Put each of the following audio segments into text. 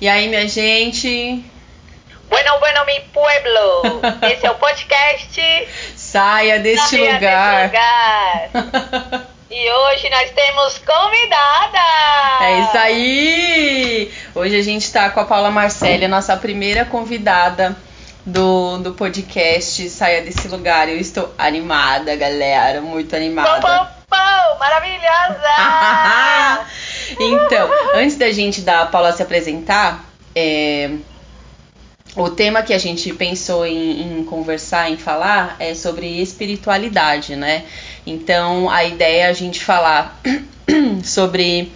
E aí, minha gente? Bueno, bueno, mi pueblo! Esse é o podcast Saia deste Saia lugar. desse lugar. E hoje nós temos convidada! É isso aí! Hoje a gente tá com a Paula Marceli, a nossa primeira convidada do, do podcast Saia desse lugar. Eu estou animada, galera, muito Pão, animada. pão, pão! Maravilhosa! então, antes da gente da Paula se apresentar, é, o tema que a gente pensou em, em conversar, em falar, é sobre espiritualidade, né? Então, a ideia é a gente falar sobre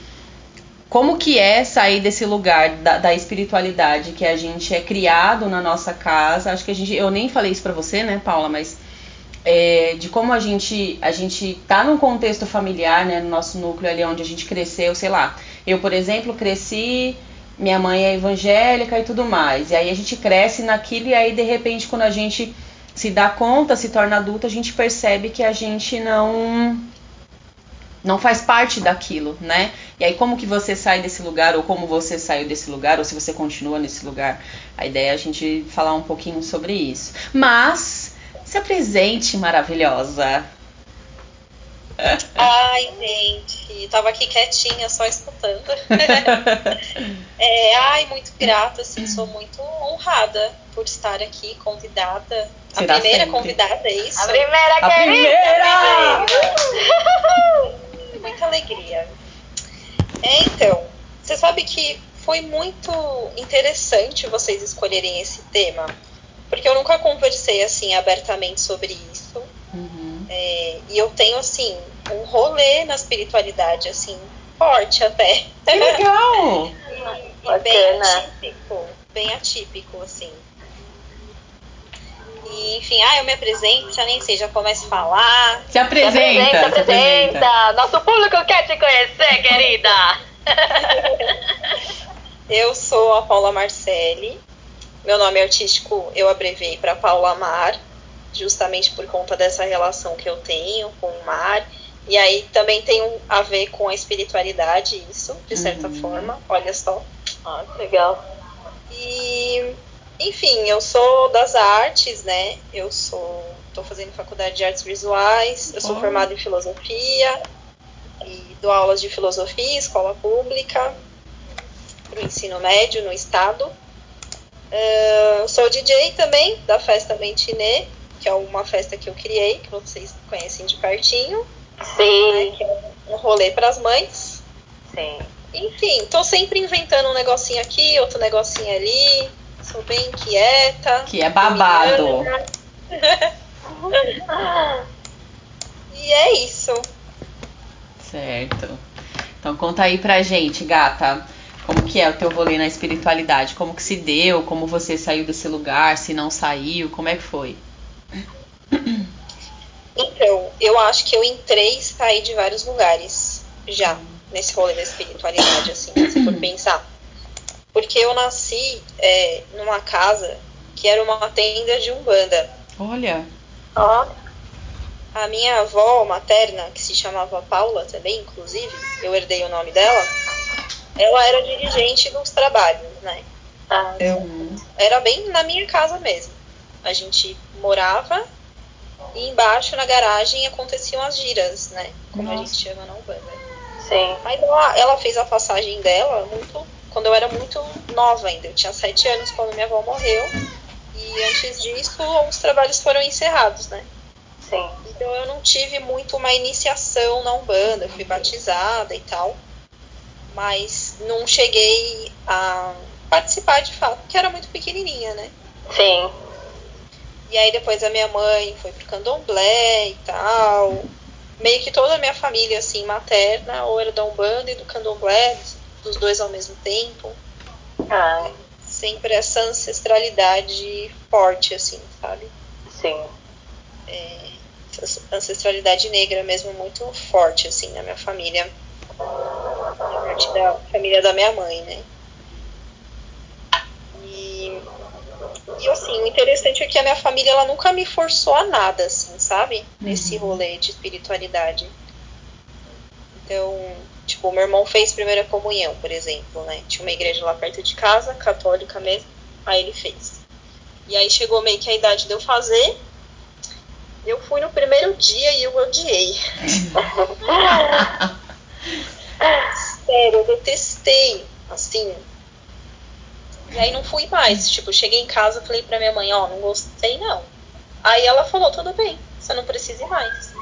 como que é sair desse lugar da, da espiritualidade que a gente é criado na nossa casa. Acho que a gente, eu nem falei isso pra você, né, Paula, mas é, de como a gente a gente tá num contexto familiar, né, no nosso núcleo ali onde a gente cresceu, sei lá. Eu, por exemplo, cresci, minha mãe é evangélica e tudo mais. E aí a gente cresce naquilo e aí de repente quando a gente se dá conta, se torna adulta, a gente percebe que a gente não não faz parte daquilo, né? E aí como que você sai desse lugar ou como você saiu desse lugar ou se você continua nesse lugar? A ideia é a gente falar um pouquinho sobre isso. Mas se apresente, maravilhosa. Ai, gente, tava aqui quietinha, só escutando. é, ai, muito grata, assim, sou muito honrada por estar aqui, convidada. Será a primeira sempre. convidada, é isso? A primeira A querida! primeira! Muita alegria. É, então, você sabe que foi muito interessante vocês escolherem esse tema, porque eu nunca conversei, assim, abertamente sobre isso. Uhum. É, e eu tenho, assim, um rolê na espiritualidade, assim, forte até. Que legal! E bem Bacana. atípico, bem atípico, assim. E, enfim, ah, eu me apresento, já nem sei, já começo a falar. Se Se apresenta, apresenta, se se apresenta. apresenta! Nosso público quer te conhecer, querida! Eu sou a Paula Marcelli. Meu nome artístico eu abreviei para Paula Mar, justamente por conta dessa relação que eu tenho com o mar. E aí também tem a ver com a espiritualidade, isso, de certa Uhum. forma. Olha só. Ah, que legal. E, enfim, eu sou das artes, né? Eu sou. Estou fazendo faculdade de artes visuais, eu sou Oh. formada em filosofia e dou aulas de filosofia em escola pública, para o ensino médio no estado. Ah, sou DJ também da festa Mentinê, que é uma festa que eu criei, que vocês conhecem de pertinho, né? Sim, Que é um rolê para as mães. sim. Enfim, tô sempre inventando um negocinho aqui, outro negocinho ali. Sou bem quieta. Que é babado. E é isso. Certo. Então conta aí pra gente, gata. Como que é o teu rolê na espiritualidade? Como que se deu? Como você saiu desse lugar? Se não saiu? Como é que foi? Então, eu acho que eu entrei e saí de vários lugares já nesse rolê da espiritualidade, assim, se for pensar. Porque eu nasci é, numa casa que era uma tenda de umbanda. Olha. Ó, A minha avó materna, que se chamava Paula também, inclusive, eu herdei o nome dela, ela era dirigente dos trabalhos, né? tá. Uhum. Era bem na minha casa mesmo. A gente morava e embaixo na garagem aconteciam as giras, né? Como a Nossa. gente chama na Umbanda. Sim. Mas ela, ela fez a passagem dela muito quando eu era muito nova ainda. Eu tinha sete anos quando minha avó morreu. E antes disso, os trabalhos foram encerrados, né? Sim. Então eu não tive muito uma iniciação na Umbanda, eu fui batizada e tal, mas não cheguei a participar de fato, porque era muito pequenininha, né? Sim. E aí depois a minha mãe foi pro candomblé e tal. Meio que toda a minha família, assim, materna, ou era da Umbanda e do candomblé, dos dois ao mesmo tempo. Ah, Sempre essa ancestralidade forte, assim, sabe? sim. Essa ancestralidade negra mesmo muito forte, assim, na minha família. Parte da família da minha mãe, né? E, e assim, o interessante é que a minha família ela nunca me forçou a nada, assim, sabe? Nesse rolê de espiritualidade. Então, tipo, tipo, meu irmão fez primeira comunhão, por exemplo, né? Tinha uma igreja lá perto de casa, católica mesmo, aí ele fez. E aí chegou meio que a idade de eu fazer. Eu fui no primeiro dia e eu odiei. Sério, eu detestei, assim. E aí não fui mais. Tipo, cheguei em casa falei pra minha mãe, ó, oh, não gostei não. Aí ela falou, tudo bem, você não precisa ir mais.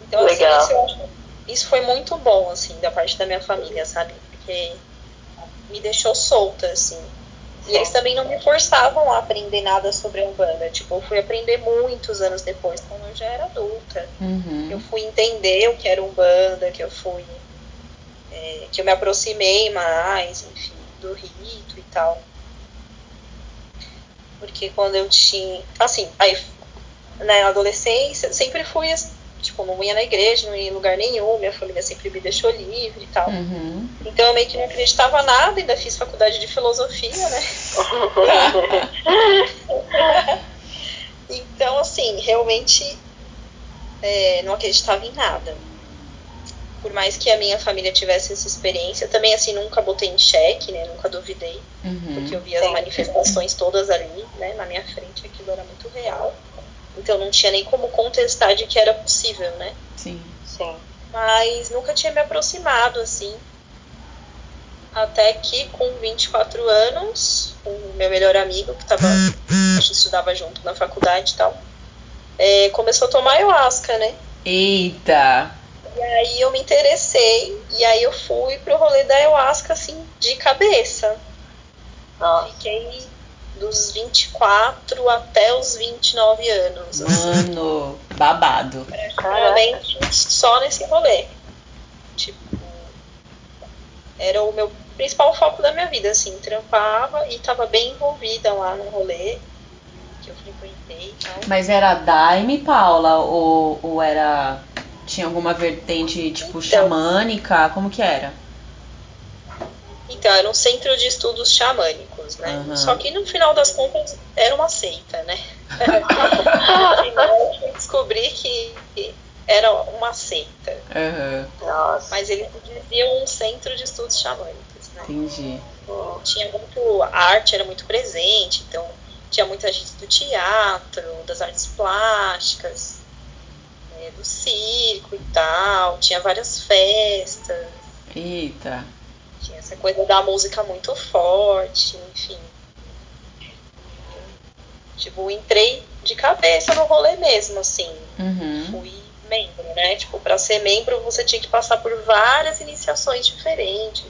Então, assim, Legal. assim, isso, isso foi muito bom, assim, da parte da minha família, sabe? Porque me deixou solta, assim. E eles também não me forçavam a aprender nada sobre a Umbanda. Tipo, eu fui aprender muitos anos depois, quando eu já era adulta. Uhum. Eu fui entender o que era Umbanda, que eu fui. É, que eu me aproximei mais, enfim, do rito e tal. Porque quando eu tinha. Assim, aí na adolescência, sempre fui tipo, não ia na igreja, não ia em lugar nenhum, minha família sempre me deixou livre e tal. Uhum. Então eu meio que não acreditava nada, ainda fiz faculdade de filosofia, né? então, assim, realmente é, não acreditava em nada. Por mais que a minha família tivesse essa experiência, também assim, nunca botei em xeque, né? Nunca duvidei. Uhum. Porque eu via as manifestações todas ali, né? Na minha frente, aquilo era muito real. Então não tinha nem como contestar de que era possível, né? Sim. Sim. Mas nunca tinha me aproximado assim. Até que com 24 anos, o meu melhor amigo, que tava, a gente estudava junto na faculdade e tal, é, começou a tomar ayahuasca, né? Eita! E aí eu me interessei, e aí eu fui pro rolê da ayahuasca, assim, de cabeça. Nossa. Fiquei dos 24 até os 29 anos. Assim. Mano, babado. Praticamente só nesse rolê. Tipo, era o meu principal foco da minha vida, assim, trampava e tava bem envolvida lá no rolê que eu frequentei. Mas era Daime, Paula, ou, ou era. Tinha alguma vertente, tipo, então, xamânica? Como que era? Então, era um centro de estudos xamânicos, né? Uhum. Só que no final das contas era uma seita, né? eu descobri que era uma seita. Uhum. Mas eles diziam um centro de estudos xamânicos, né? Entendi. Tinha muito. A arte era muito presente, então tinha muita gente do teatro, das artes plásticas, né, do circo e tal, tinha várias festas. Eita. Tinha essa coisa da música muito forte, enfim. Tipo, entrei de cabeça no rolê mesmo, assim. Uhum. Fui membro, né? Tipo, pra ser membro você tinha que passar por várias iniciações diferentes.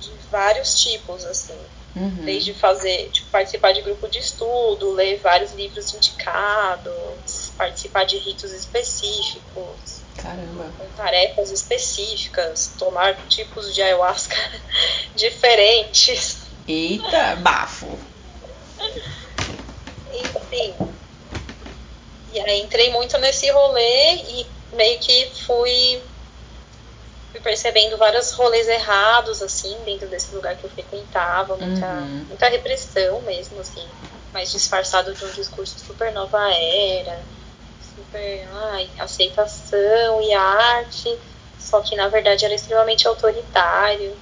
De vários tipos, assim. Uhum. Desde fazer, tipo, participar de grupo de estudo, ler vários livros indicados, participar de ritos específicos, Caramba. com tarefas específicas, tomar tipos de ayahuasca diferentes. Eita, bafo. Enfim. E aí entrei muito nesse rolê e meio que fui, fui percebendo vários rolês errados, assim, dentro desse lugar que eu frequentava, muita, Uhum. muita repressão mesmo, assim, mais disfarçado de um discurso super nova era, super ai, aceitação e arte, só que na verdade era extremamente autoritário.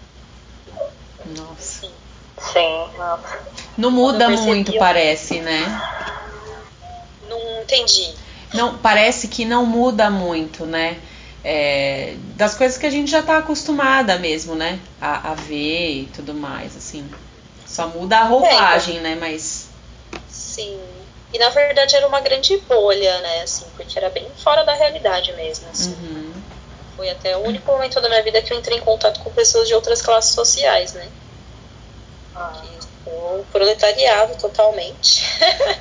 Nossa. Assim, Sim, nossa. Não muda percebi, muito, eu- parece, né? não entendi. Não, parece que não muda muito, né? É, das coisas que a gente já tá acostumada mesmo, né? A, a ver e tudo mais, assim. Só muda a roupagem, né? Mas. Sim. E na verdade era uma grande bolha, né? Assim, porque era bem fora da realidade mesmo. Assim. Uhum. Foi até o único momento da minha vida que eu entrei em contato com pessoas de outras classes sociais, né? Ah, Que o proletariado totalmente.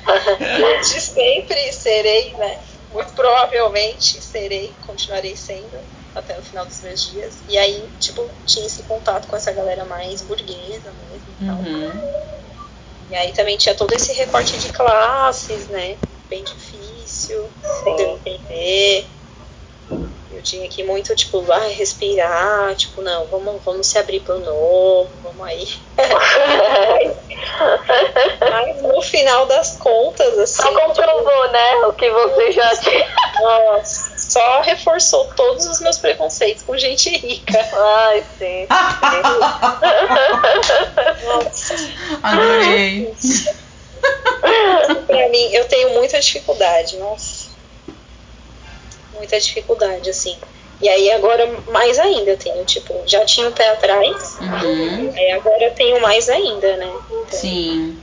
Desde sempre serei, né? Muito provavelmente serei, continuarei sendo até o final dos meus dias. E aí, tipo, tinha esse contato com essa galera mais burguesa mesmo e tal. E aí também tinha todo esse recorte de classes, né? Bem difícil de eu entender. Eu tinha que muito, tipo, ah, respirar, tipo, não, vamos, vamos se abrir pro novo, vamos aí. Mas no final das contas, assim. Só comprovou, né? O que você já tinha. Nossa só reforçou todos os meus preconceitos com gente rica. Ai, sim. Nossa. Adorei. pra mim, eu tenho muita dificuldade, nossa. Muita dificuldade, assim. E aí agora mais ainda, eu tenho, tipo, já tinha o pé atrás, Uhum. aí agora eu tenho mais ainda, né? Então, Sim,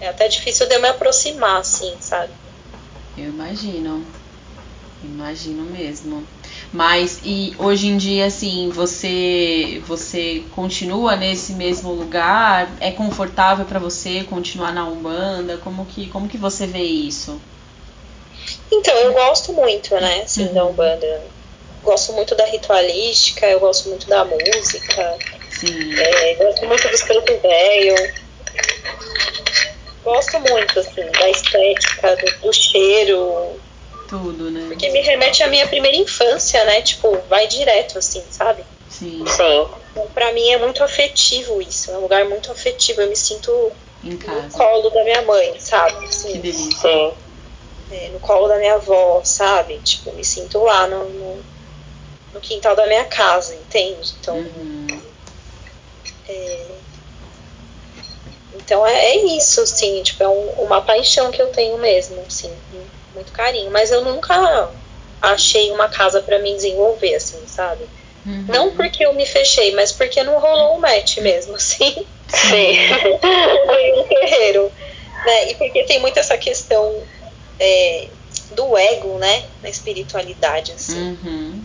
É até difícil de eu me aproximar, assim, sabe? eu imagino. Imagino mesmo. Mas e hoje em dia, assim, você você continua nesse mesmo lugar? É confortável pra você continuar na Umbanda? Como que como que você vê isso? Então, eu gosto muito, né, assim, Uhum. da Umbanda. Gosto muito da ritualística, eu gosto muito da música, Sim. é, gosto muito dos preto velho. Gosto muito, assim, da estética, do, do cheiro, Tudo, né? porque me remete à minha primeira infância, né, tipo, vai direto, assim, sabe? Sim, Sim. Então, pra mim é muito afetivo isso, é um lugar muito afetivo, eu me sinto em no casa. colo da minha mãe, sabe? Assim, Que delícia. Sim. é, no colo da minha avó, sabe? Tipo, me sinto lá no, no, no quintal da minha casa, entende? Então, Uhum. é, então é, é isso, assim, tipo, é um- uma paixão que eu tenho mesmo, assim, muito carinho. Mas eu nunca achei uma casa pra me desenvolver, assim, sabe? Uhum. Não porque eu me fechei, mas porque não rolou um match mesmo, assim. Sim. Foi um terreiro. Né? E porque tem muito essa questão é, do ego, né? Na espiritualidade, assim. Uhum.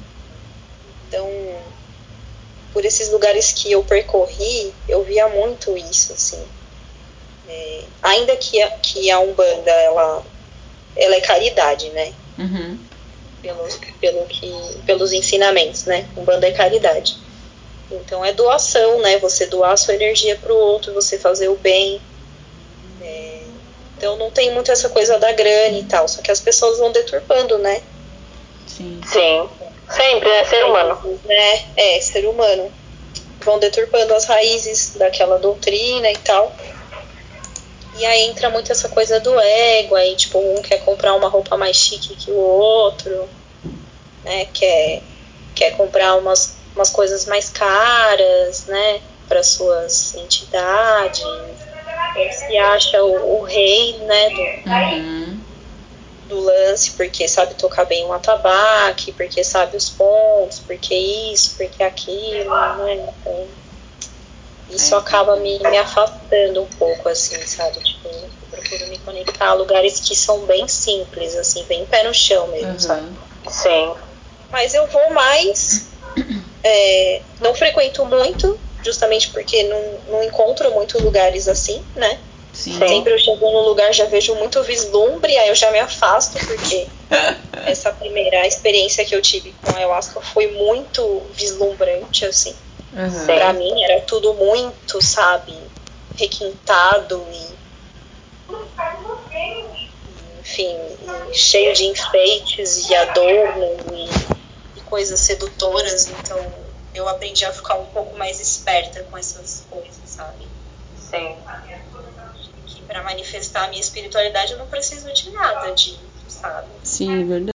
Então, por esses lugares que eu percorri, eu via muito isso, assim. É, ainda que a, que a Umbanda, ela, ela é caridade, né? Uhum. Pelo, pelo que, pelos ensinamentos, né? Umbanda é caridade. Então é doação, né? Você doar a sua energia para o outro, você fazer o bem. É, então não tem muito essa coisa da grana e tal, só que as pessoas vão deturpando, né? Sim. Sim. Sempre, né? Ser humano. Né? É, ser humano. Vão deturpando as raízes daquela doutrina e tal. E aí entra muito essa coisa do ego, aí tipo, um quer comprar uma roupa mais chique que o outro, né? Quer, quer comprar umas, umas coisas mais caras, né? Para suas entidades. Ou se acha o, o rei, né? Do, Uhum. do lance, porque sabe tocar bem um atabaque, porque sabe os pontos, porque isso, porque aquilo, né? Então, isso É, acaba me, me afastando um pouco, assim, sabe? Tipo, eu procuro me conectar a lugares que são bem simples, assim, bem pé no chão mesmo, sabe? Uhum. Sim. Mas eu vou mais, é, não frequento muito, justamente porque não, não encontro muito lugares assim, né? Sim. Sempre eu chego no lugar, já vejo muito vislumbre, aí eu já me afasto, porque essa primeira experiência que eu tive com a ayahuasca foi muito vislumbrante, assim. Uhum. Pra mim era tudo muito, sabe, requintado e. Enfim, e cheio de enfeites e adorno e, e coisas sedutoras, então eu aprendi a ficar um pouco mais esperta com essas coisas, sabe? Sim. que para manifestar a minha espiritualidade eu não preciso de nada disso, sabe? Sim, verdade.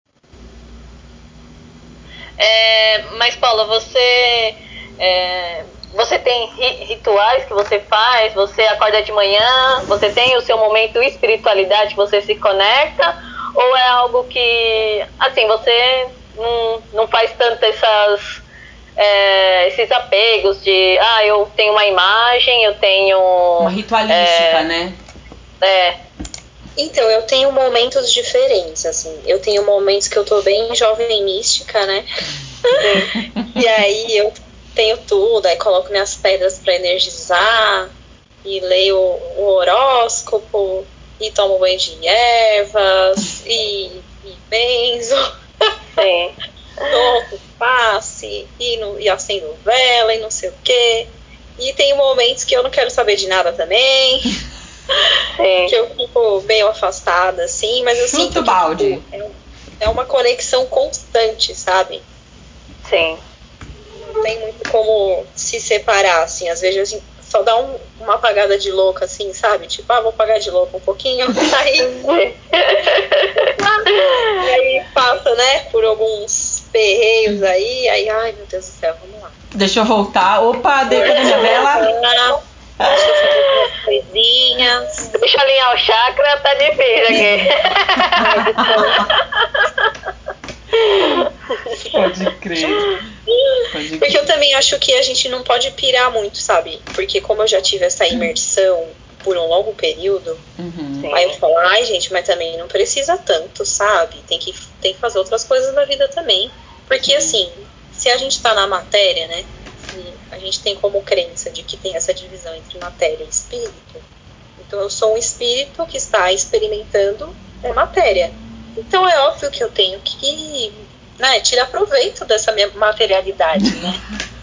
É, mas Paula, você é, você tem ri- rituais que você faz? Você acorda de manhã? Você tem o seu momento espiritualidade que você se conecta? Ou é algo que assim você não, não faz tanto essas é, esses apegos de ah eu tenho uma imagem, eu tenho Uma ritualística, né? é, Então, eu tenho momentos diferentes, assim. Eu tenho momentos que eu tô bem jovem mística, né? e aí eu tenho tudo, aí coloco minhas pedras para energizar, e leio o horóscopo, e tomo banho de ervas, e, e benzo. sim, novo passe e, no, e acendo vela e não sei o quê. E tem momentos que eu não quero saber de nada também, sim, que eu fico meio afastada, assim, mas eu Chuta sinto o que balde. tipo, é, é uma conexão constante, sabe? sim, Não tem muito como se separar, assim. Às vezes, só dá um, uma apagada de louca, assim, sabe? Tipo, ah, vou apagar de louca um pouquinho. Aí, e aí passa, né, por alguns perreios aí, aí, ai meu Deus do céu, vamos lá. Deixa eu voltar. Opa, deita a minha vela. Deixa eu fazer umas coisinhas. Deixa eu alinhar o chakra, tá difícil aqui. Pode crer. Porque eu também acho que a gente não pode pirar muito, sabe? Porque como eu já tive essa imersão por um longo período, Uhum. Aí eu falo, ai gente, mas também não precisa tanto, sabe? Tem que, tem que fazer outras coisas na vida também. Porque assim, se a gente tá na matéria, né? Se a gente tem como crença de que tem essa divisão entre matéria e espírito. Então eu sou um espírito que está experimentando a matéria. Então é óbvio que eu tenho que né, tirar proveito dessa minha materialidade, né?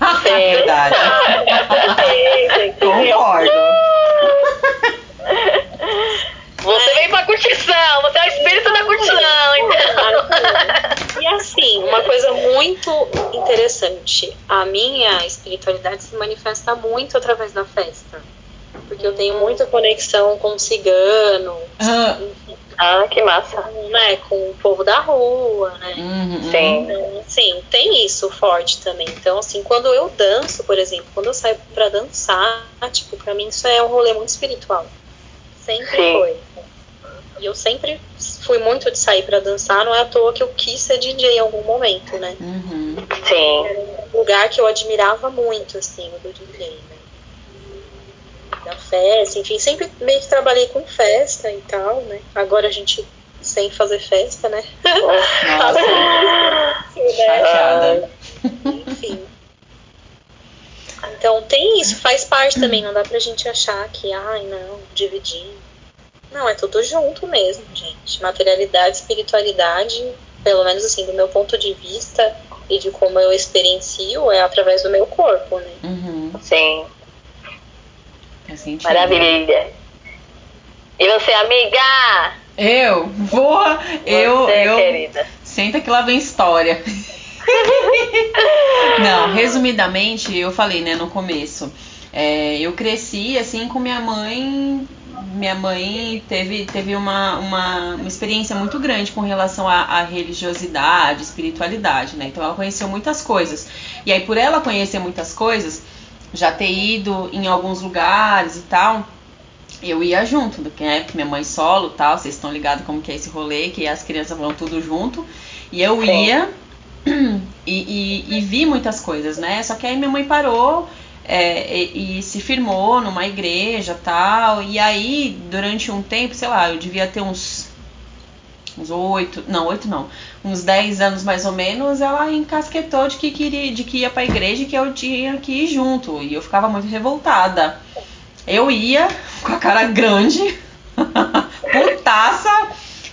É Verdade. Concordo. Você vem pra curtição, você é o espírito da curtição, então. E assim, uma coisa muito interessante, a minha espiritualidade se manifesta muito através da festa. Porque eu tenho muita conexão com o cigano, Ah, Ah, que massa. com, né, com o povo da rua, né? uhum. Sim. Então, sim, tem isso forte também. Então, assim, quando eu danço, por exemplo, quando eu saio pra dançar, tipo, pra mim isso é um rolê muito espiritual. Sempre Sim. foi. E eu sempre fui muito de sair pra dançar, não é à toa que eu quis ser DJ em algum momento, né? Uhum. Sim. Era um lugar que eu admirava muito, assim, o do DJ, né? Da festa, enfim, sempre meio que trabalhei com festa e tal, né? Agora a gente sem fazer festa, né? Nossa, Né? chateada. Enfim. Então tem isso, faz parte também, não dá pra gente achar que, ai não, dividir. Não, é tudo junto mesmo, gente. Materialidade, espiritualidade, pelo menos assim, do meu ponto de vista e de como eu experiencio, é através do meu corpo, né? Uhum. Sim. Maravilha. E você, amiga? Eu vou. Eu. Você, eu querida. Senta que lá vem história. Não, resumidamente, eu falei, né, no começo. É, eu cresci assim com minha mãe. Minha mãe teve, teve uma, uma, uma experiência muito grande com relação à, à religiosidade, espiritualidade, né? Então ela conheceu muitas coisas. E aí, por ela conhecer muitas coisas, já ter ido em alguns lugares e tal, eu ia junto, né? Porque minha mãe solo e tal, vocês estão ligados como que é esse rolê, que as crianças vão tudo junto. E eu ia e, e- e vi muitas coisas, né? Só que aí minha mãe parou é, e, e se firmou numa igreja tal. E aí, durante um tempo, sei lá, eu devia ter uns. Uns oito, não, oito não, uns dez anos mais ou menos, ela encasquetou de que queria, de que ia pra igreja e que eu tinha que ir junto. E eu ficava muito revoltada. Eu ia com a cara grande, putaça,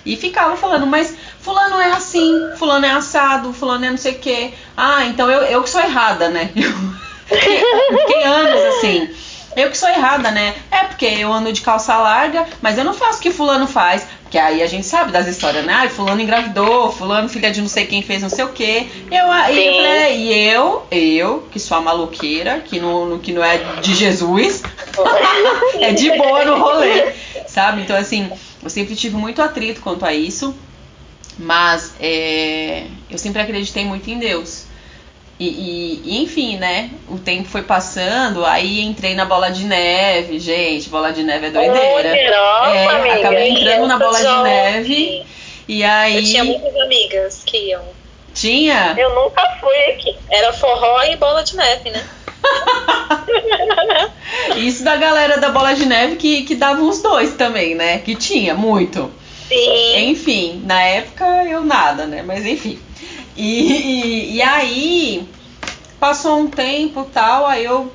e ficava falando, mas fulano é assim, fulano é assado, fulano é não sei o quê. Ah, então eu, eu que sou errada, né? Fiquei anos assim. Eu que sou errada, né? É porque eu ando de calça larga, mas eu não faço o que fulano faz. Porque aí a gente sabe das histórias, né? Ai, fulano engravidou, fulano filha de não sei quem fez não sei o quê. Eu, aí eu Sim. falei, é, e eu, eu, que sou a maluqueira, que não, que não é de Jesus, é de boa no rolê, sabe? Então, assim, eu sempre tive muito atrito quanto a isso, mas é, eu sempre acreditei muito em Deus. E, e- enfim, né? O tempo foi passando, aí entrei na bola de neve, gente, bola de neve é doideira. Nossa, É, amiga. acabei entrando na bola de neve. E aí. Eu tinha muitas amigas que iam. Tinha? Eu nunca fui aqui. Era forró e bola de neve, né? Isso da galera da bola de neve que, que dava uns dois também, né? Que tinha muito. Sim. Enfim, na época eu nada, né? Mas enfim. E, e, aí, passou um tempo tal, aí eu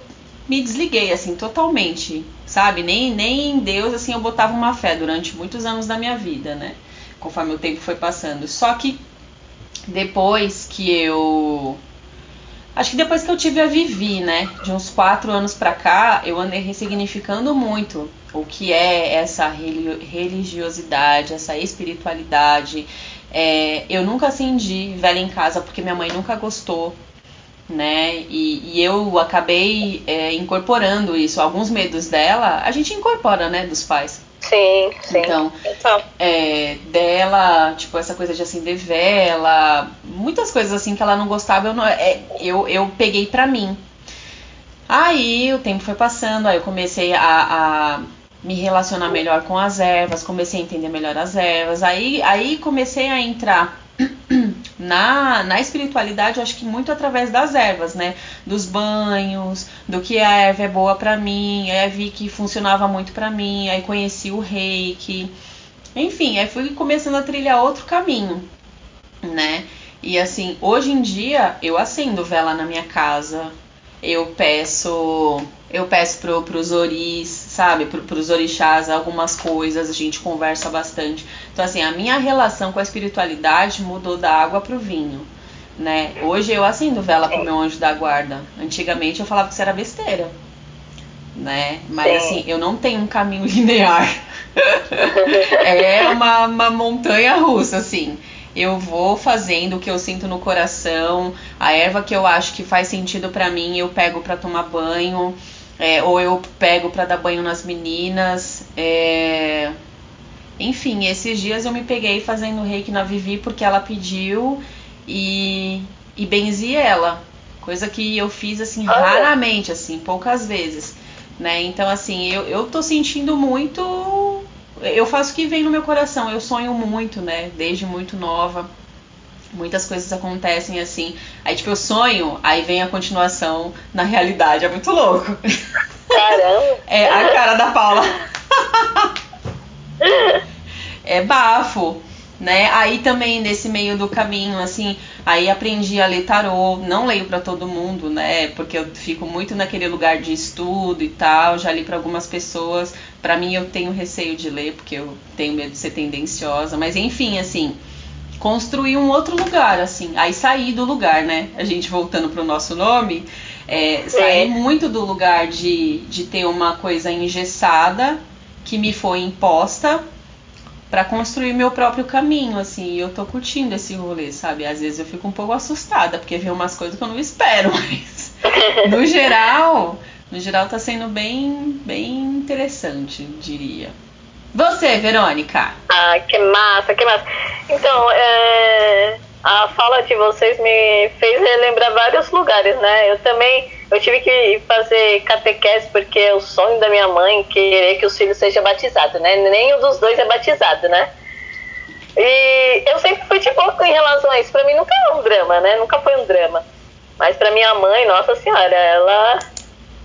me desliguei, assim, totalmente, sabe? Nem, nem em Deus, assim, eu botava uma fé durante muitos anos da minha vida, né? Conforme o tempo foi passando. Só que depois que eu. Acho que depois que eu tive a Vivi, né? De uns quatro anos pra cá, eu andei ressignificando muito o que é essa reli- religiosidade, essa espiritualidade. É, eu nunca acendi vela em casa porque minha mãe nunca gostou. né? E, e eu acabei é, incorporando isso. Alguns medos dela, a gente incorpora, né, dos pais. Sim, sim. Então, é, dela, tipo, essa coisa de acender vela, muitas coisas assim que ela não gostava, eu, não, é, eu, eu peguei pra mim. Aí o tempo foi passando, aí eu comecei a, a me relacionar melhor com as ervas, comecei a entender melhor as ervas, aí, aí comecei a entrar na, na espiritualidade, acho que muito através das ervas, né? Dos banhos, do que a erva é boa para mim, aí vi que funcionava muito para mim, aí conheci o reiki. Enfim, aí fui começando a trilhar outro caminho, né? E assim, hoje em dia eu acendo vela na minha casa, eu peço eu peço pro, pros oris, sabe, pro, pros orixás algumas coisas, a gente conversa bastante. Então, assim, a minha relação com a espiritualidade mudou da água pro vinho, né? Hoje eu acendo vela pro meu anjo da guarda. Antigamente eu falava que isso era besteira, né? Mas, assim, eu não tenho um caminho linear. é uma, uma montanha russa, assim eu vou fazendo o que eu sinto no coração, a erva que eu acho que faz sentido para mim, eu pego para tomar banho, é, ou eu pego para dar banho nas meninas. É... Enfim, esses dias eu me peguei fazendo reiki na Vivi porque ela pediu e, e benzi ela. Coisa que eu fiz assim raramente, assim, poucas vezes. Né? Então, assim, eu, eu tô sentindo muito eu faço o que vem no meu coração. Eu sonho muito, né? Desde muito nova. Muitas coisas acontecem assim. Aí, tipo, eu sonho, aí vem a continuação na realidade. É muito louco. Caramba! é a cara da Paula. é bafo né? Aí também nesse meio do caminho, assim, aí aprendi a ler tarô, não leio para todo mundo, né? Porque eu fico muito naquele lugar de estudo e tal, já li para algumas pessoas. Para mim eu tenho receio de ler porque eu tenho medo de ser tendenciosa, mas enfim, assim, construir um outro lugar, assim, aí sair do lugar, né? A gente voltando pro nosso nome, é, sair muito do lugar de, de ter uma coisa engessada que me foi imposta para construir meu próprio caminho, assim, e eu tô curtindo esse rolê, sabe? Às vezes eu fico um pouco assustada, porque vem umas coisas que eu não espero, mas no geral, no geral tá sendo bem, bem interessante, diria. Você, Verônica? Ah, que massa, que massa. Então, é, a fala de vocês me fez relembrar vários lugares, né? Eu também eu tive que fazer catequese porque é o sonho da minha mãe querer que os filhos sejam batizados, né? Nem um dos dois é batizado, né? E eu sempre fui de boa em relação a isso. Pra mim nunca é um drama, né? Nunca foi um drama. Mas pra minha mãe, nossa senhora, ela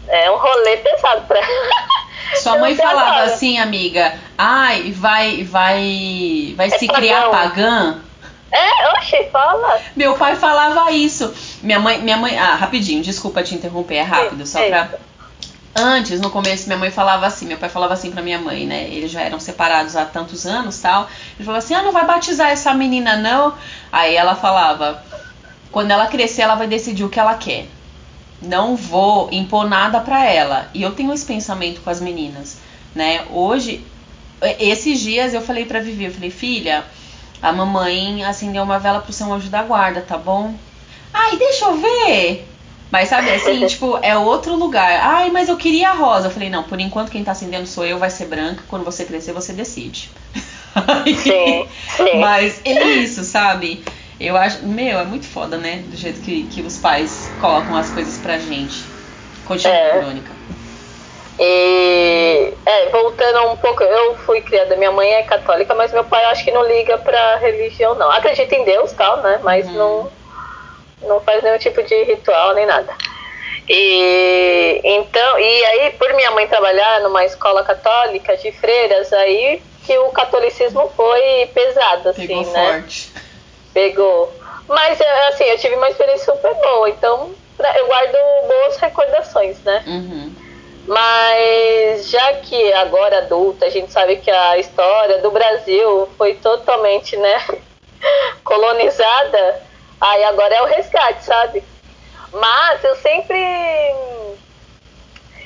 é um rolê pesado pra Sua mãe falava assim, amiga, ai, vai, vai, vai é se pagão. criar pagã? É, oxe, fala. Meu pai falava isso. Minha mãe, minha mãe, ah, rapidinho, desculpa te interromper, é rápido, só pra Antes, no começo, minha mãe falava assim, meu pai falava assim pra minha mãe, né? Eles já eram separados há tantos anos tal. Ele falou assim: ah, não vai batizar essa menina, não. Aí ela falava: quando ela crescer, ela vai decidir o que ela quer. Não vou impor nada pra ela. E eu tenho esse pensamento com as meninas, né? Hoje, esses dias eu falei pra Vivi, eu falei, filha, a mamãe acendeu uma vela pro seu anjo da guarda, tá bom? Ai, deixa eu ver. Mas sabe assim, tipo, é outro lugar. Ai, mas eu queria a rosa. Eu falei, não, por enquanto quem tá acendendo sou eu, vai ser branca. Quando você crescer, você decide. sim, sim. Mas é isso, sabe? Eu acho. Meu, é muito foda, né? Do jeito que, que os pais colocam as coisas pra gente. Continua, é. Crônica. E é, voltando um pouco, eu fui criada, minha mãe é católica, mas meu pai acho que não liga pra religião, não. Acredita em Deus tal, né? Mas uhum. não, não faz nenhum tipo de ritual nem nada. E então, e aí, por minha mãe trabalhar numa escola católica de freiras, aí que o catolicismo foi pesado, assim, Pegou né? Forte. Pegou. Mas assim, eu tive uma experiência super boa, então eu guardo boas recordações, né? Uhum. Mas já que agora adulta, a gente sabe que a história do Brasil foi totalmente, né, colonizada, aí agora é o resgate, sabe? Mas eu sempre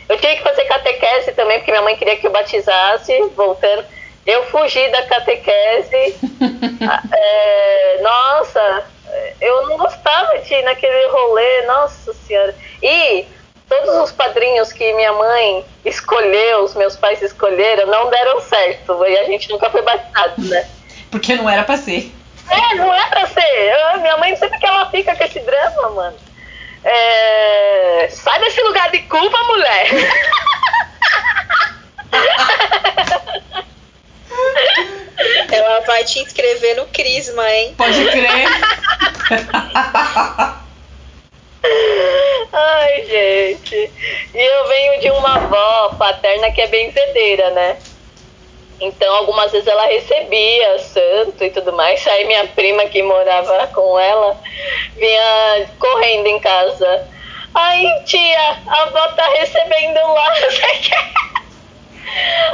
eu tive que fazer catequese também, porque minha mãe queria que eu batizasse, voltando. Eu fugi da catequese. é, nossa, eu não gostava de ir naquele rolê, nossa senhora. E todos os padrinhos que minha mãe escolheu, os meus pais escolheram, não deram certo. E a gente nunca foi batizado, né? Porque não era pra ser. É, não é pra ser. Eu, minha mãe sempre que ela fica com esse drama, mano. É... Sai desse lugar de culpa, mulher. Ela vai te inscrever no Crisma, hein? Pode crer. Ai, gente. E eu venho de uma avó paterna que é benzedeira, né? Então, algumas vezes ela recebia santo e tudo mais. Aí minha prima que morava com ela vinha correndo em casa. Aí, tia, a avó tá recebendo lá, você quer?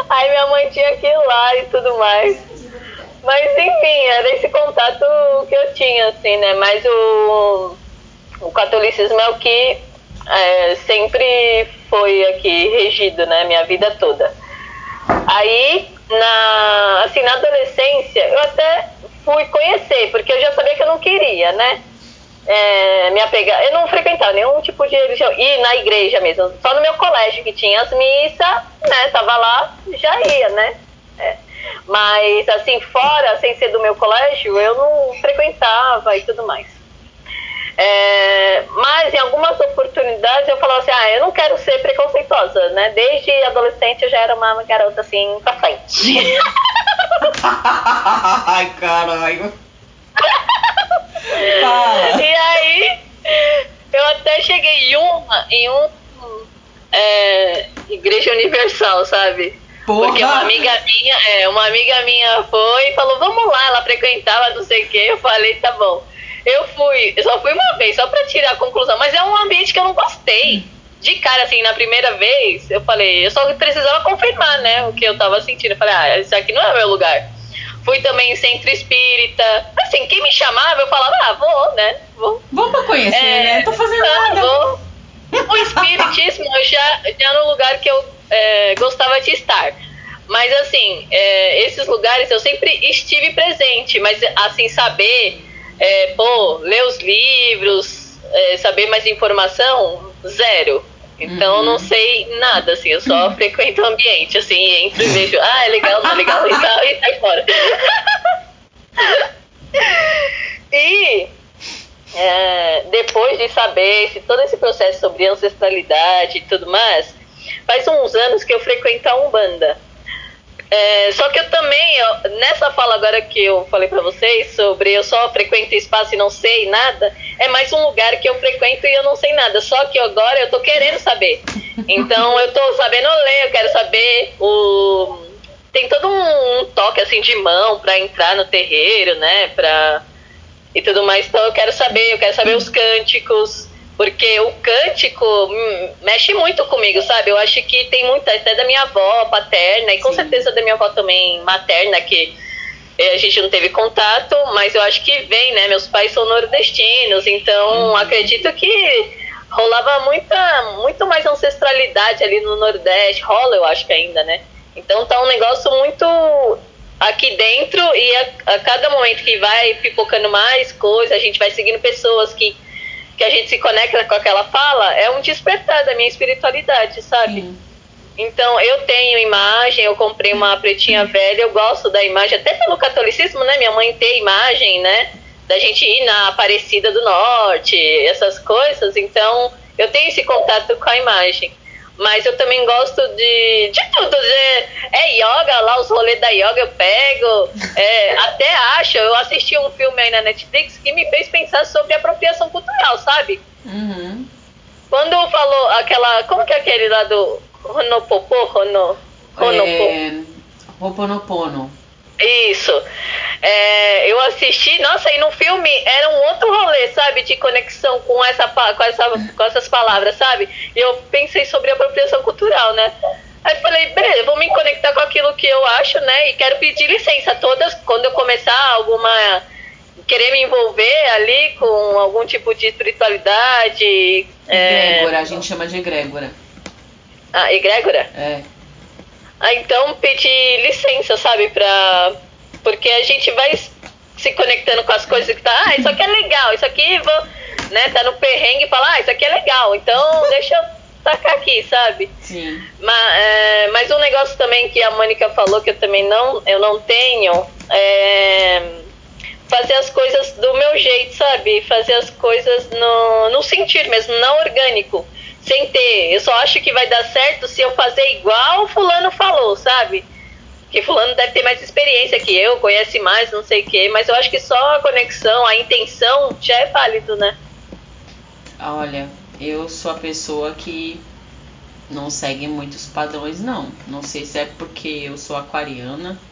Aí minha mãe tinha que ir lá e tudo mais. Mas enfim, era esse contato que eu tinha, assim, né? Mas o, o catolicismo é o que é, sempre foi aqui regido, né? Minha vida toda. Aí, na, assim, na adolescência, eu até fui conhecer, porque eu já sabia que eu não queria, né? É, me apegar. Eu não frequentava nenhum tipo de religião. E na igreja mesmo. Só no meu colégio que tinha as missas, né? Tava lá, já ia, né? É. Mas, assim, fora, sem ser do meu colégio, eu não frequentava e tudo mais. É, mas em algumas oportunidades eu falava assim, ah, eu não quero ser preconceituosa, né? Desde adolescente eu já era uma garota assim pra frente. Ai, caralho. e aí eu até cheguei em uma, em um é, igreja universal, sabe? Porra. Porque uma amiga minha, é, uma amiga minha foi e falou, vamos lá, ela frequentava não sei o que, eu falei, tá bom. Eu fui, eu só fui uma vez, só pra tirar a conclusão, mas é um ambiente que eu não gostei. De cara, assim, na primeira vez, eu falei, eu só precisava confirmar, né, o que eu tava sentindo. Eu falei, ah, isso aqui não é o meu lugar. Fui também em centro espírita. Assim, quem me chamava, eu falava, ah, vou, né? Vou. Vamos pra conhecer, é, né? Tô fazendo ah, nada. Vou. O espiritismo já, já no lugar que eu é, gostava de estar. Mas assim, é, esses lugares eu sempre estive presente, mas assim, saber é, pô, ler os livros, é, saber mais informação, zero. Então uhum. não sei nada, assim, eu só frequento o ambiente, assim, entro e vejo, ah, é legal, não é legal e tal, e sai fora. e é, depois de saber esse, todo esse processo sobre ancestralidade e tudo mais, faz uns anos que eu frequento a Umbanda. É, só que eu também, eu, nessa fala agora que eu falei para vocês sobre eu só frequento espaço e não sei nada, é mais um lugar que eu frequento e eu não sei nada. Só que agora eu tô querendo saber. Então eu tô sabendo ler, eu quero saber o. Tem todo um, um toque assim de mão para entrar no terreiro, né? Pra... E tudo mais. Então eu quero saber, eu quero saber os cânticos porque o cântico hum, mexe muito comigo, sabe? Eu acho que tem muita, até da minha avó paterna, e com Sim. certeza da minha avó também materna, que eh, a gente não teve contato, mas eu acho que vem, né? Meus pais são nordestinos, então uhum. acredito que rolava muita, muito mais ancestralidade ali no Nordeste, rola eu acho que ainda, né? Então tá um negócio muito aqui dentro e a, a cada momento que vai pipocando mais coisas, a gente vai seguindo pessoas que que a gente se conecta com aquela fala, é um despertar da minha espiritualidade, sabe? Sim. Então, eu tenho imagem, eu comprei uma pretinha velha, eu gosto da imagem, até pelo catolicismo, né? Minha mãe tem imagem, né? Da gente ir na Aparecida do Norte, essas coisas. Então, eu tenho esse contato com a imagem. Mas eu também gosto de, de tudo. De, é yoga, lá os rolês da yoga eu pego. É, até acho, eu assisti um filme aí na Netflix que me fez pensar sobre apropriação cultural, sabe? Uhum. Quando falou aquela. Como que é aquele lá do Ronopopô? Rono, Ronopô? É, Hoponopono. Isso. É, eu assisti, nossa, e no filme era um outro rolê, sabe, de conexão com, essa, com, essa, com essas palavras, sabe? E eu pensei sobre apropriação cultural, né? Aí falei, beleza, vou me conectar com aquilo que eu acho, né? E quero pedir licença todas quando eu começar alguma. querer me envolver ali com algum tipo de espiritualidade. Egrégora, é... a gente chama de egrégora. Ah, egrégora? É. Ah, então pedir licença, sabe, pra. Porque a gente vai se conectando com as coisas que tá, ah, isso aqui é legal, isso aqui vou, né, tá no perrengue e fala, ah, isso aqui é legal, então deixa eu tacar aqui, sabe? Sim. Mas, é, mas um negócio também que a Mônica falou que eu também não, eu não tenho é fazer as coisas do meu jeito, sabe? Fazer as coisas no, no sentir mesmo, não orgânico. Sem ter. Eu só acho que vai dar certo se eu fazer igual o fulano falou, sabe? Que fulano deve ter mais experiência que eu, conhece mais, não sei o quê. Mas eu acho que só a conexão, a intenção já é válido, né? Olha, eu sou a pessoa que não segue muitos padrões, não. Não sei se é porque eu sou aquariana.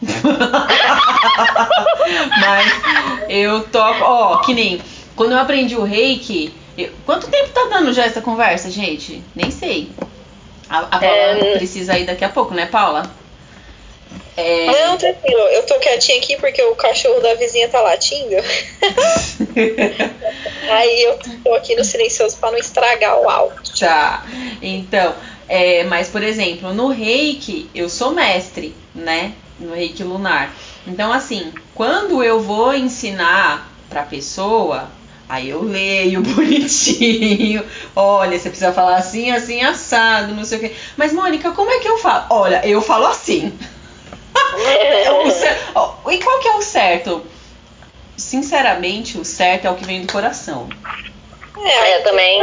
Mas eu toco. Ó, que nem. Quando eu aprendi o reiki. Eu, quanto tempo tá dando já essa conversa, gente? Nem sei. A, a Paula é... precisa ir daqui a pouco, né, Paula? É... Não, tranquilo. Eu tô quietinha aqui porque o cachorro da vizinha tá latindo. Aí eu tô aqui no silencioso para não estragar o áudio. Tá. Então, é, mas, por exemplo, no reiki, eu sou mestre, né? No reiki lunar. Então, assim, quando eu vou ensinar pra pessoa, aí eu leio bonitinho. Olha, você precisa falar assim, assim, assado, não sei o quê. Mas, Mônica, como é que eu falo? Olha, eu falo assim. e qual que é o certo? Sinceramente, o certo é o que vem do coração. É, eu também.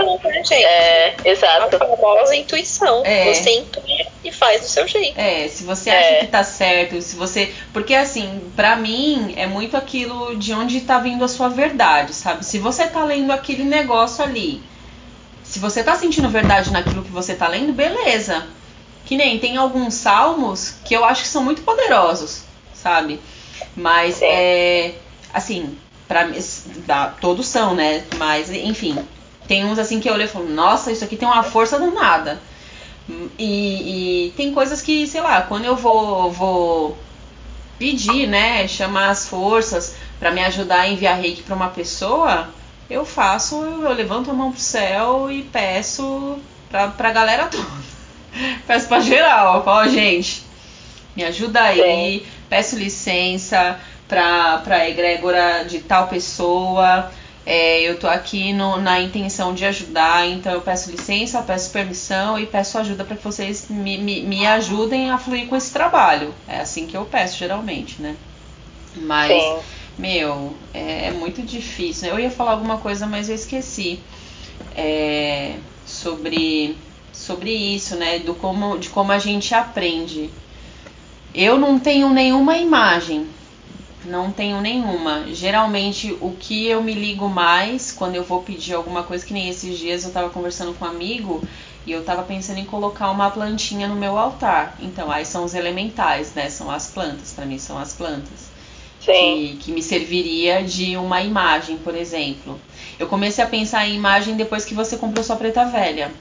É, exato. A famosa intuição. É. Você intui e faz do seu jeito. É, se você acha é. que tá certo, se você. Porque assim, para mim é muito aquilo de onde tá vindo a sua verdade, sabe? Se você tá lendo aquele negócio ali, se você tá sentindo verdade naquilo que você tá lendo, beleza. Que nem tem alguns salmos que eu acho que são muito poderosos, sabe? Mas Sim. é. Assim, Pra, dá, todos são, né? Mas, enfim, tem uns assim que eu olho e falo, nossa, isso aqui tem uma força danada. E, e tem coisas que, sei lá, quando eu vou, vou pedir, né, chamar as forças para me ajudar a enviar reiki para uma pessoa, eu faço, eu levanto a mão pro céu e peço pra, pra galera toda. peço pra geral, falo, gente, me ajuda aí, Sim. peço licença, para a egrégora de tal pessoa. É, eu tô aqui no, na intenção de ajudar, então eu peço licença, peço permissão e peço ajuda para que vocês me, me, me, ajudem a fluir com esse trabalho. É assim que eu peço, geralmente, né? Mas, Sim. meu, é, é, muito difícil. Eu ia falar alguma coisa, mas eu esqueci. É, sobre, sobre isso, né? Do como, de como a gente aprende. Eu não tenho nenhuma imagem não tenho nenhuma. Geralmente o que eu me ligo mais quando eu vou pedir alguma coisa, que nem esses dias eu tava conversando com um amigo e eu tava pensando em colocar uma plantinha no meu altar. Então, aí são os elementais, né? São as plantas, para mim são as plantas. Sim. Que, que me serviria de uma imagem, por exemplo. Eu comecei a pensar em imagem depois que você comprou sua preta velha.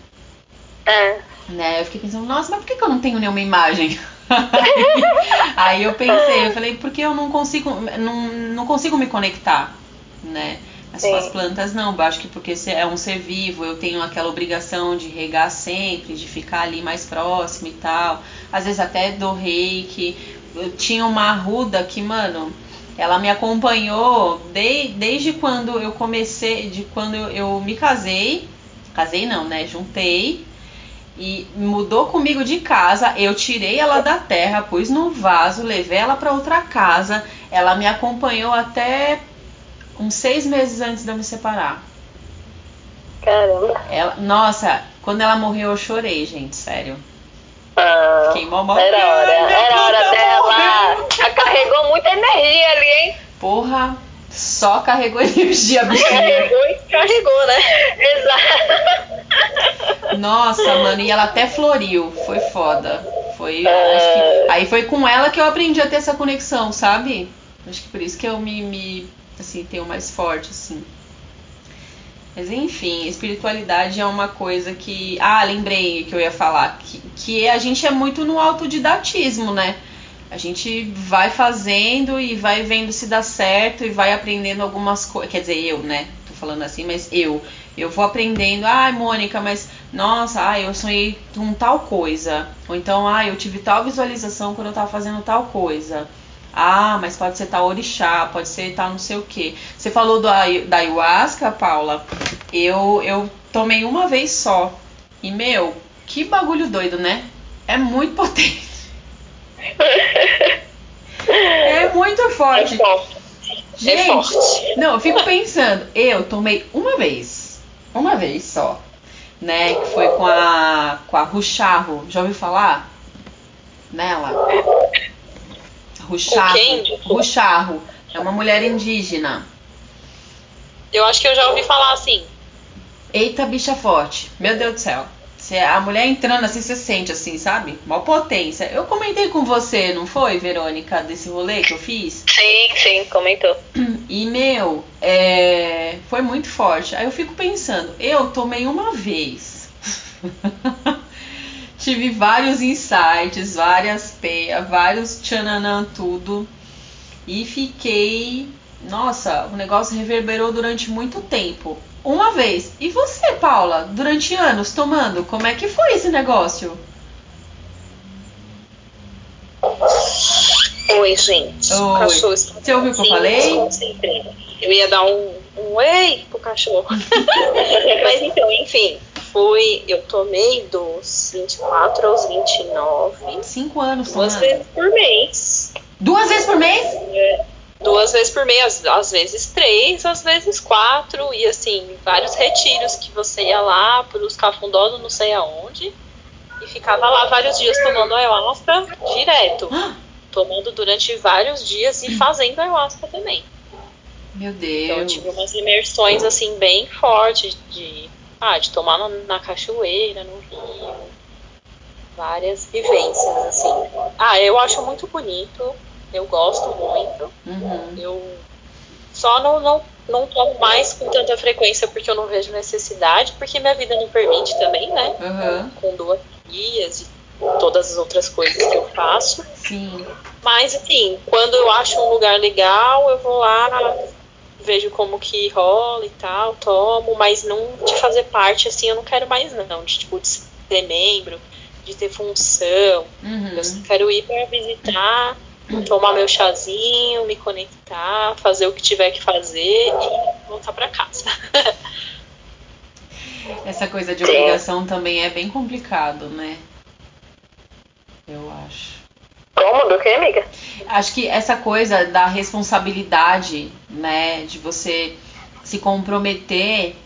É. Né? Eu fiquei pensando, nossa, mas por que, que eu não tenho nenhuma imagem? aí eu pensei, eu falei, porque eu não consigo, não, não consigo me conectar, né? Mas com as plantas não, eu acho que porque é um ser vivo, eu tenho aquela obrigação de regar sempre, de ficar ali mais próximo e tal. Às vezes até do reiki. Eu tinha uma arruda que, mano, ela me acompanhou de, desde quando eu comecei, de quando eu, eu me casei. Casei não, né? Juntei e mudou comigo de casa. Eu tirei ela da terra, pus no vaso, levei ela para outra casa. Ela me acompanhou até uns seis meses antes de eu me separar. Caramba. Ela, nossa, quando ela morreu eu chorei, gente, sério. Ah, Fiquei mal Era hora, era hora dela. Ela carregou muita energia ali, hein? Porra, só carregou energia, bichinha. Carregou e carregou, né? Exato. Nossa, mano, e ela até floriu. Foi foda. Foi. É... Que, aí foi com ela que eu aprendi a ter essa conexão, sabe? Acho que por isso que eu me, me assim, tenho mais forte, assim. Mas enfim, espiritualidade é uma coisa que. Ah, lembrei que eu ia falar. Que, que a gente é muito no autodidatismo, né? A gente vai fazendo e vai vendo se dá certo e vai aprendendo algumas coisas. Quer dizer, eu, né? Tô falando assim, mas eu. Eu vou aprendendo. Ai, Mônica, mas nossa, ah, eu sonhei com tal coisa. Ou então, ah, eu tive tal visualização quando eu tava fazendo tal coisa. Ah, mas pode ser tal orixá, pode ser tal não sei o que. Você falou do, da ayahuasca, Paula. Eu, eu tomei uma vez só. E, meu, que bagulho doido, né? É muito potente. É muito forte. É forte. Gente, é forte. não, eu fico pensando, eu tomei uma vez. Uma vez só. Né? Que foi com a. com a Rucharro. Já ouviu falar? Nela? Rucharro. Rucharro. É uma mulher indígena. Eu acho que eu já ouvi falar assim. Eita bicha forte. Meu Deus do céu. Se a mulher entrando assim, você sente assim, sabe? Mó potência. Eu comentei com você, não foi, Verônica, desse rolê que eu fiz? Sim, sim, comentou. E, meu, é... foi muito forte. Aí eu fico pensando, eu tomei uma vez. Tive vários insights, várias peias, vários tchananã, tudo. E fiquei. Nossa, o negócio reverberou durante muito tempo. Uma vez. E você, Paula, durante anos tomando, como é que foi esse negócio? Oi, gente. Oi. O cachorro está Você ouviu o que eu falei? Eu ia dar um, um ei pro cachorro. Mas então, enfim, foi. Eu tomei dos 24 aos 29. Cinco anos Duas tomando. vezes por mês. Duas vezes por mês? Duas vezes por mês, às vezes três, às vezes quatro, e assim, vários retiros que você ia lá pros cafundós, não sei aonde, e ficava lá vários dias tomando ayahuasca direto. Tomando durante vários dias e fazendo ayahuasca também. Meu Então eu Deus. tive umas imersões assim bem fortes de, ah, de tomar no- na cachoeira, no rio. Várias vivências, assim. Ah, eu acho muito bonito. Eu gosto muito. Uhum. Eu só não, não, não tomo mais com tanta frequência porque eu não vejo necessidade, porque minha vida não permite também, né? Uhum. Com duas dias e todas as outras coisas que eu faço. Sim. Mas assim, quando eu acho um lugar legal, eu vou lá, vejo como que rola e tal, tomo, mas não de fazer parte assim, eu não quero mais não, de tipo de ser membro, de ter função. Uhum. Eu só quero ir para visitar, tomar meu chazinho, me conectar, fazer o que tiver que fazer e voltar para casa. Essa coisa de obrigação também é bem complicado, né? Eu acho. Como? Do que, amiga? Acho que essa coisa da responsabilidade, né, de você se comprometer,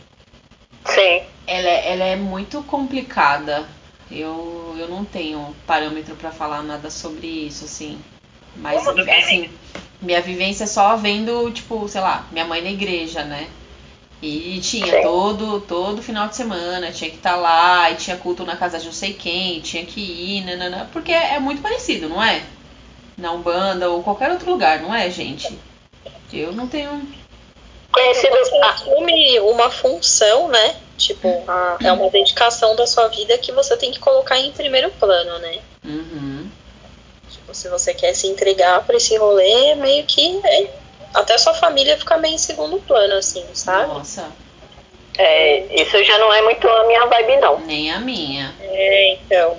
Sim. ela, é- ela é muito complicada. Eu, eu não tenho parâmetro pra falar nada sobre isso, assim. Mas, assim, minha vivência é só vendo, tipo, sei lá, minha mãe na igreja, né? E tinha Sim. todo, todo final de semana, tinha que estar lá, e tinha culto na casa de não sei quem, tinha que ir, nanana, porque é muito parecido, não é? Na Umbanda ou qualquer outro lugar, não é, gente? Eu não tenho. Ah, assume uma função, né? Tipo, a- é uma dedicação da sua vida que você tem que colocar em primeiro plano, né? Uhum. Tipo, se você quer se entregar pra esse rolê, meio que é, até sua família fica meio em segundo plano, assim, sabe? Nossa, é, isso já não é muito a minha vibe, não. nem a minha. É, então.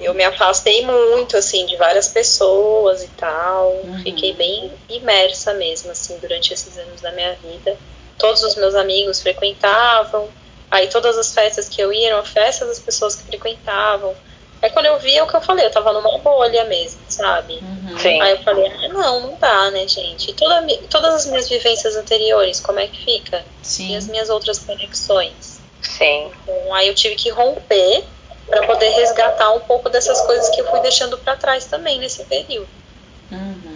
Eu me afastei muito, assim, de várias pessoas e tal. Uhum. Fiquei bem imersa mesmo, assim, durante esses anos da minha vida. Todos os meus amigos frequentavam. Aí todas as festas que eu ia eram festas das pessoas que frequentavam. Aí quando eu vi é o que eu falei, eu tava numa bolha mesmo, sabe? Uhum. Sim. Aí eu falei, ah, não, não dá, né, gente? E toda, todas as minhas vivências anteriores, como é que fica? Sim. E as minhas outras conexões? Sim. Então, aí eu tive que romper para poder resgatar um pouco dessas coisas que eu fui deixando para trás também nesse período. Uhum.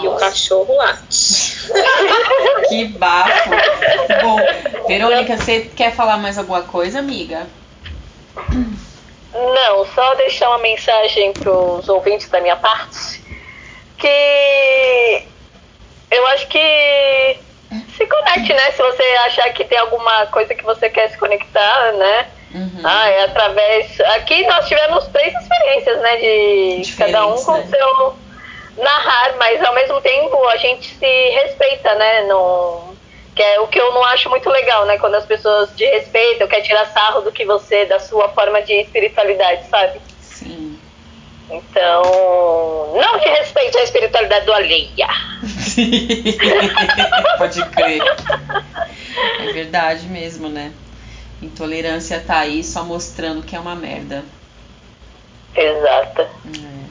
E o cachorro late. que bafo. Bom, Verônica, você quer falar mais alguma coisa, amiga? Não, só deixar uma mensagem para os ouvintes da minha parte. Que eu acho que se conecte, né? Se você achar que tem alguma coisa que você quer se conectar, né? Uhum. Ah, é através. Aqui nós tivemos três experiências, né? De Diferentes, cada um com né? seu narrar, mas ao mesmo tempo a gente se respeita, né? No, que é o que eu não acho muito legal, né? Quando as pessoas te respeitam, quer tirar sarro do que você, da sua forma de espiritualidade, sabe? Sim. Então, não te respeite a espiritualidade do alheia. Pode crer. É verdade mesmo, né? Intolerância tá aí só mostrando que é uma merda. Exato. É.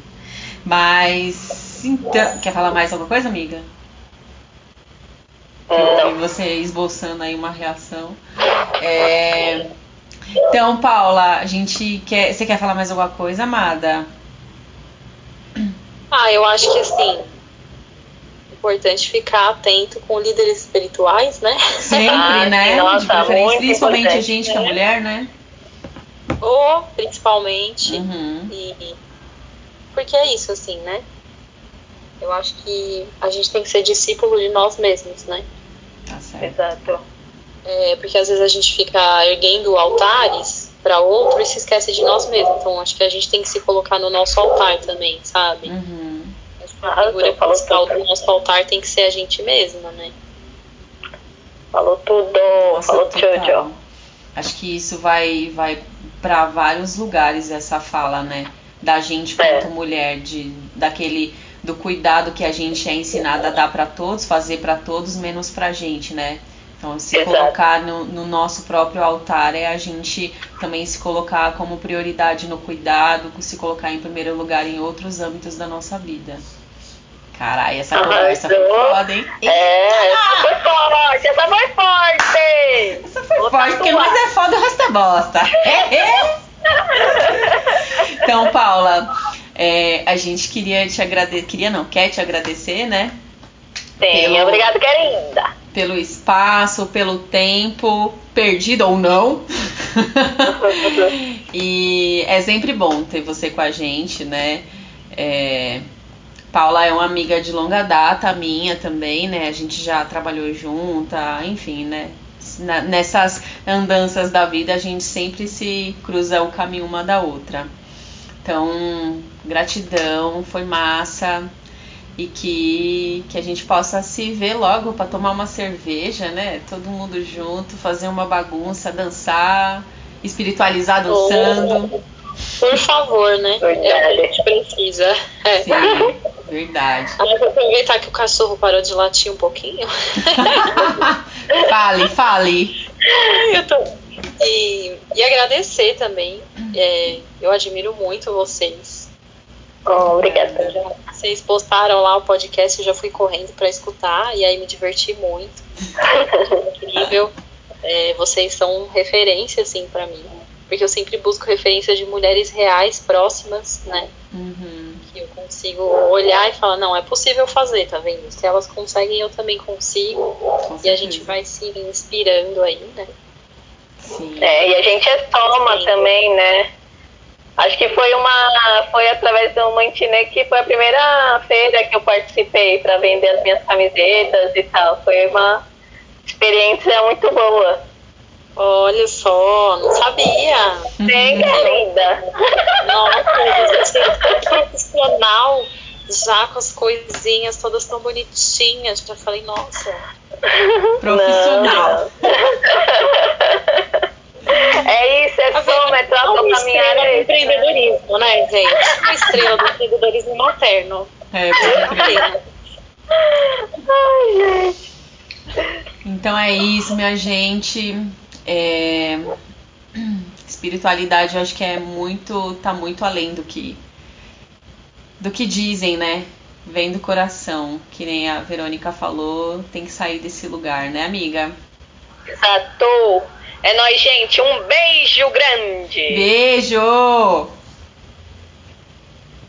Mas, então, quer falar mais alguma coisa, amiga? Não. você esboçando aí uma reação. É... Então, Paula, a gente quer. Você quer falar mais alguma coisa, amada? Ah, eu acho que assim, importante ficar atento com líderes espirituais, né? Sempre, ah, né? Nossa, principalmente a gente que é mulher, né? Ou principalmente. Uhum. E, porque é isso, assim, né? Eu acho que a gente tem que ser discípulo de nós mesmos, né? Certo. Exato. É, porque às vezes a gente fica erguendo altares para outro e se esquece de nós mesmos. Então acho que a gente tem que se colocar no nosso altar também, sabe? Uhum. A figura principal do nosso altar tem que ser a gente mesma, né? Falou tudo, Nossa, falou tudo. Acho que isso vai, vai para vários lugares essa fala, né? Da gente é. quanto mulher, de daquele do cuidado que a gente é ensinada a dar para todos, fazer para todos, menos pra gente, né? Então, se Exato. colocar no, no, nosso próprio altar é a gente também se colocar como prioridade no cuidado, se colocar em primeiro lugar em outros âmbitos da nossa vida. Caralho, essa conversa foi foda, hein? É, essa foi forte, essa foi forte! Essa foi Vou forte, porque nós é foda, o resto é bosta. então, Paula, é, a gente queria te agradecer, queria não, quer te agradecer, né? Sim, pelo, obrigado, querida. Pelo espaço, pelo tempo, perdido ou não. e é sempre bom ter você com a gente, né? É, Paula é uma amiga de longa data, minha também, né? A gente já trabalhou junta, enfim, né? Nessas andanças da vida a gente sempre se cruza o caminho uma da outra. Então, gratidão, foi massa e que, que a gente possa se ver logo para tomar uma cerveja, né? Todo mundo junto, fazer uma bagunça, dançar, espiritualizar dançando. Por favor, né? Verdade. É, a gente precisa. É. Sim, verdade. Mas vou aproveitar que o cachorro parou de latir um pouquinho. fale, fale. Eu tô... e, e agradecer também. É, eu admiro muito vocês Oh, obrigada. Vocês postaram lá o podcast, eu já fui correndo para escutar e aí me diverti muito. Incrível. É, vocês são referência, assim, para mim. Porque eu sempre busco referências de mulheres reais, próximas, né? Uhum. Que eu consigo olhar e falar, não, é possível fazer, tá vendo? Se elas conseguem, eu também consigo. E a gente vai se inspirando aí, né? Sim. É, e a gente é toma Sim. também, né? Acho que foi uma foi através do Mantiné que foi a primeira feira que eu participei para vender as minhas camisetas e tal. Foi uma experiência muito boa. Olha só, não sabia. Sim, linda. Nossa, você é tão profissional, já com as coisinhas todas tão bonitinhas. Já falei, nossa. Profissional. Não, não. É isso, é tá soma, é troca uma caminhada. Uma empreendedorismo, né, gente? Uma estrela do empreendedorismo materno. É, crer. Ai, gente. Então é isso, minha gente. É... Espiritualidade, eu acho que é muito, tá muito além do que do que dizem, né? Vem do coração, que nem a Verônica falou, tem que sair desse lugar, né, amiga? Exato. É nóis, gente. Um beijo grande. Beijo!